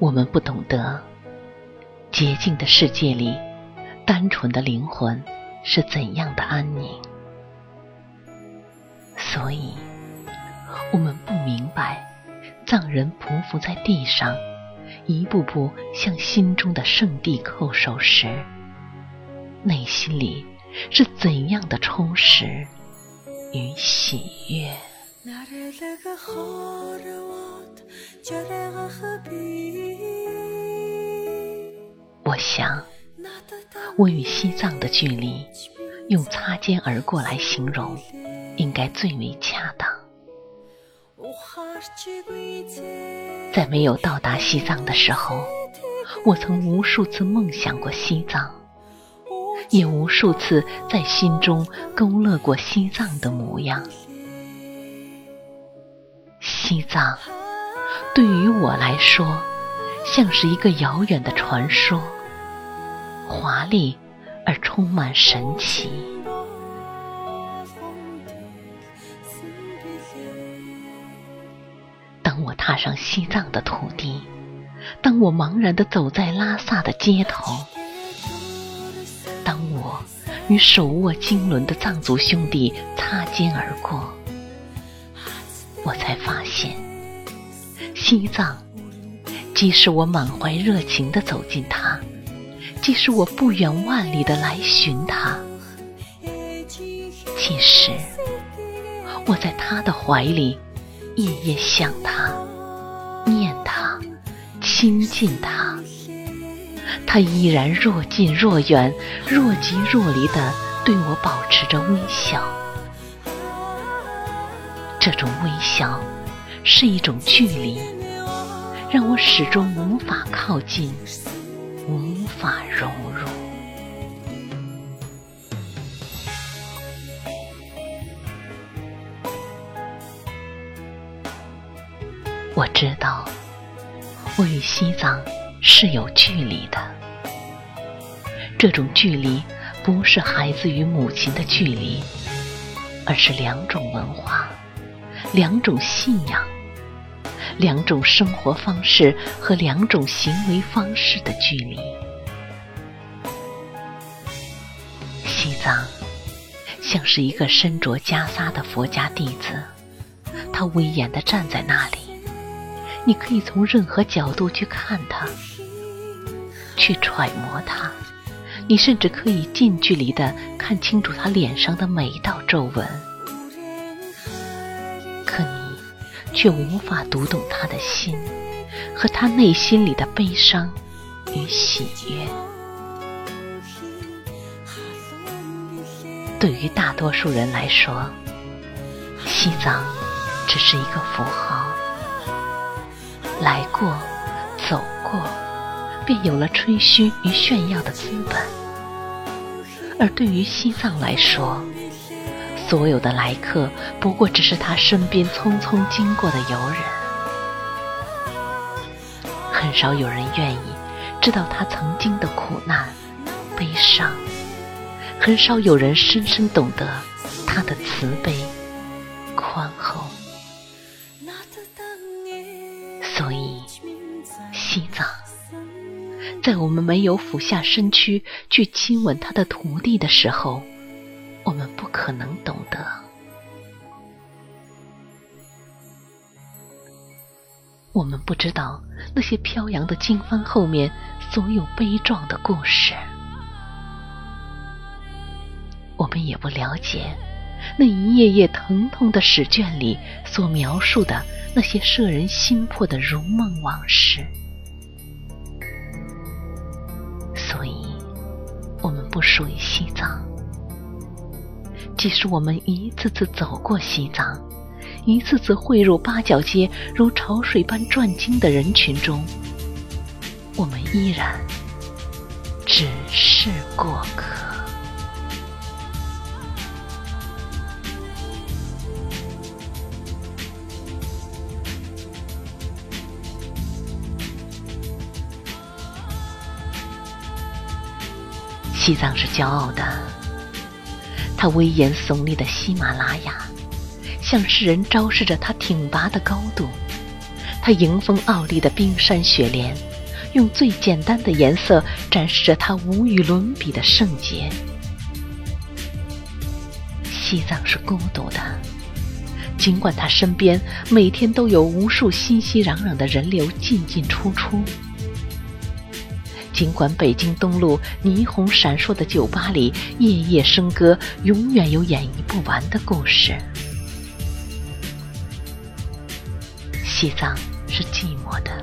我们不懂得，洁净的世界里，单纯的灵魂是怎样的安宁，所以，我们不明白，藏人匍匐在地上，一步步向心中的圣地叩首时，内心里是怎样的充实与喜悦。我想，我与西藏的距离，用擦肩而过来形容，应该最为恰当。在没有到达西藏的时候，我曾无数次梦想过西藏，也无数次在心中勾勒过西藏的模样。西藏。对于我来说，像是一个遥远的传说，华丽而充满神奇。当我踏上西藏的土地，当我茫然的走在拉萨的街头，当我与手握经纶的藏族兄弟擦肩而过，我才发现。西藏，即使我满怀热情的走进它，即使我不远万里的来寻它，即使我在他的怀里夜夜想他、念他、亲近他，他依然若近若远、若即若离的对我保持着微笑。这种微笑。是一种距离，让我始终无法靠近，无法融入。我知道，我与西藏是有距离的。这种距离不是孩子与母亲的距离，而是两种文化。两种信仰，两种生活方式和两种行为方式的距离。西藏像是一个身着袈裟的佛家弟子，他威严的站在那里，你可以从任何角度去看他，去揣摩他，你甚至可以近距离的看清楚他脸上的每一道皱纹。却无法读懂他的心和他内心里的悲伤与喜悦。对于大多数人来说，西藏只是一个符号，来过、走过，便有了吹嘘与炫耀的资本；而对于西藏来说，所有的来客，不过只是他身边匆匆经过的游人。很少有人愿意知道他曾经的苦难、悲伤；很少有人深深懂得他的慈悲、宽厚。所以，西藏，在我们没有俯下身躯去亲吻他的徒弟的时候。我们不可能懂得，我们不知道那些飘扬的经幡后面所有悲壮的故事，我们也不了解那一页页疼痛的史卷里所描述的那些摄人心魄的如梦往事。所以，我们不属于西藏。即使我们一次次走过西藏，一次次汇入八角街如潮水般转经的人群中，我们依然只是过客。西藏是骄傲的，它威严耸立的喜马拉雅，向世人昭示着它挺拔的高度；它迎风傲立的冰山雪莲，用最简单的颜色展示着它无与伦比的圣洁。西藏是孤独的，尽管它身边每天都有无数熙熙攘攘的人流进进出出。尽管北京东路霓虹闪烁的酒吧里夜夜笙歌，永远有演绎不完的故事。西藏是寂寞的，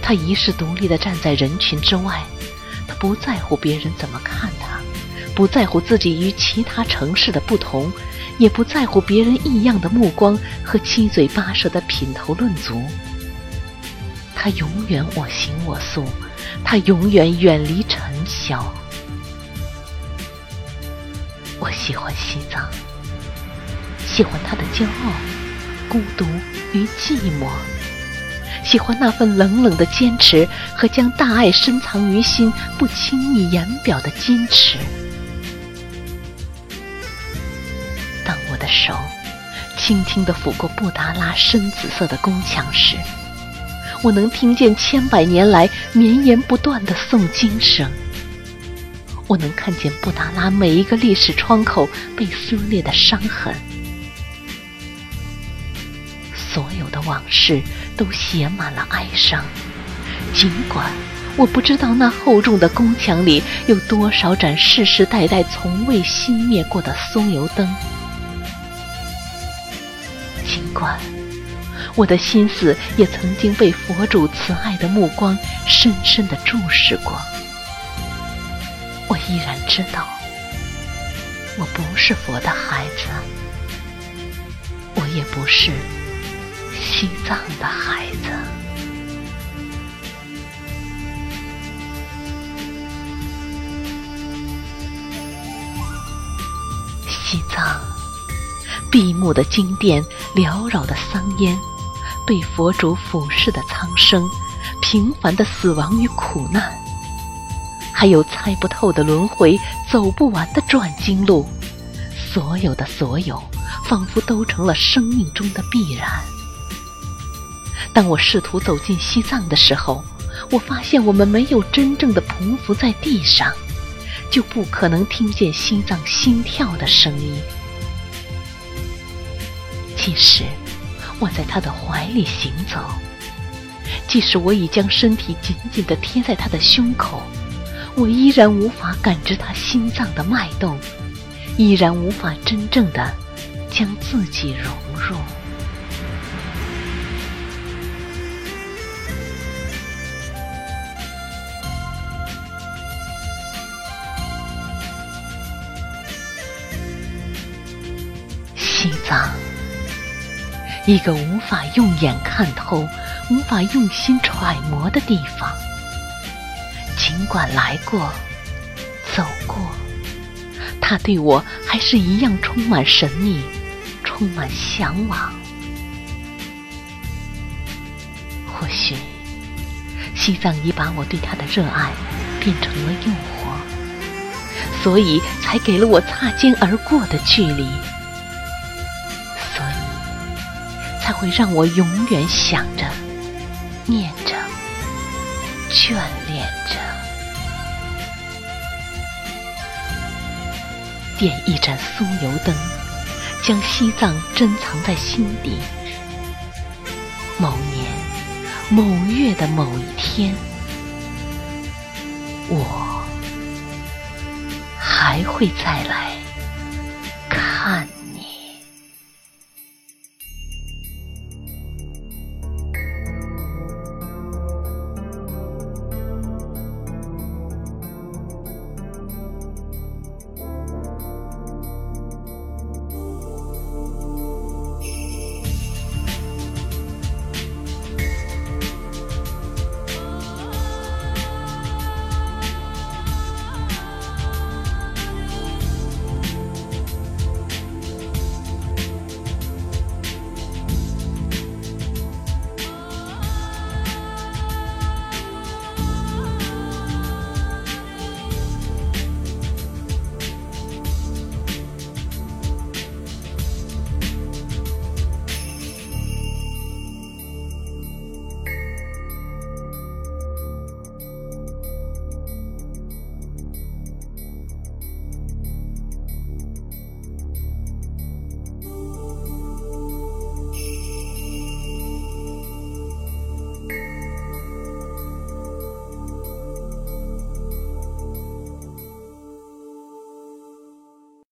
他一世独立的站在人群之外，他不在乎别人怎么看他，不在乎自己与其他城市的不同，也不在乎别人异样的目光和七嘴八舌的品头论足。他永远我行我素。他永远远离尘嚣。我喜欢西藏，喜欢他的骄傲、孤独与寂寞，喜欢那份冷冷的坚持和将大爱深藏于心、不轻易言表的矜持。当我的手轻轻地抚过布达拉深紫色的宫墙时，我能听见千百年来绵延不断的诵经声，我能看见布达拉每一个历史窗口被撕裂的伤痕，所有的往事都写满了哀伤。尽管我不知道那厚重的宫墙里有多少盏世世代代从未熄灭过的松油灯，尽管。我的心思也曾经被佛主慈爱的目光深深的注视过，我依然知道，我不是佛的孩子，我也不是西藏的孩子。西藏，闭目的经殿，缭绕的桑烟。被佛主俯视的苍生，平凡的死亡与苦难，还有猜不透的轮回，走不完的转经路，所有的所有，仿佛都成了生命中的必然。当我试图走进西藏的时候，我发现我们没有真正的匍匐在地上，就不可能听见心脏心跳的声音。其实。我在他的怀里行走，即使我已将身体紧紧地贴在他的胸口，我依然无法感知他心脏的脉动，依然无法真正的将自己融入。西藏。一个无法用眼看透、无法用心揣摩的地方，尽管来过、走过，它对我还是一样充满神秘、充满向往。或许，西藏已把我对它的热爱变成了诱惑，所以才给了我擦肩而过的距离。会让我永远想着、念着、眷恋着。点一盏酥油灯，将西藏珍藏在心底。某年某月的某一天，我还会再来。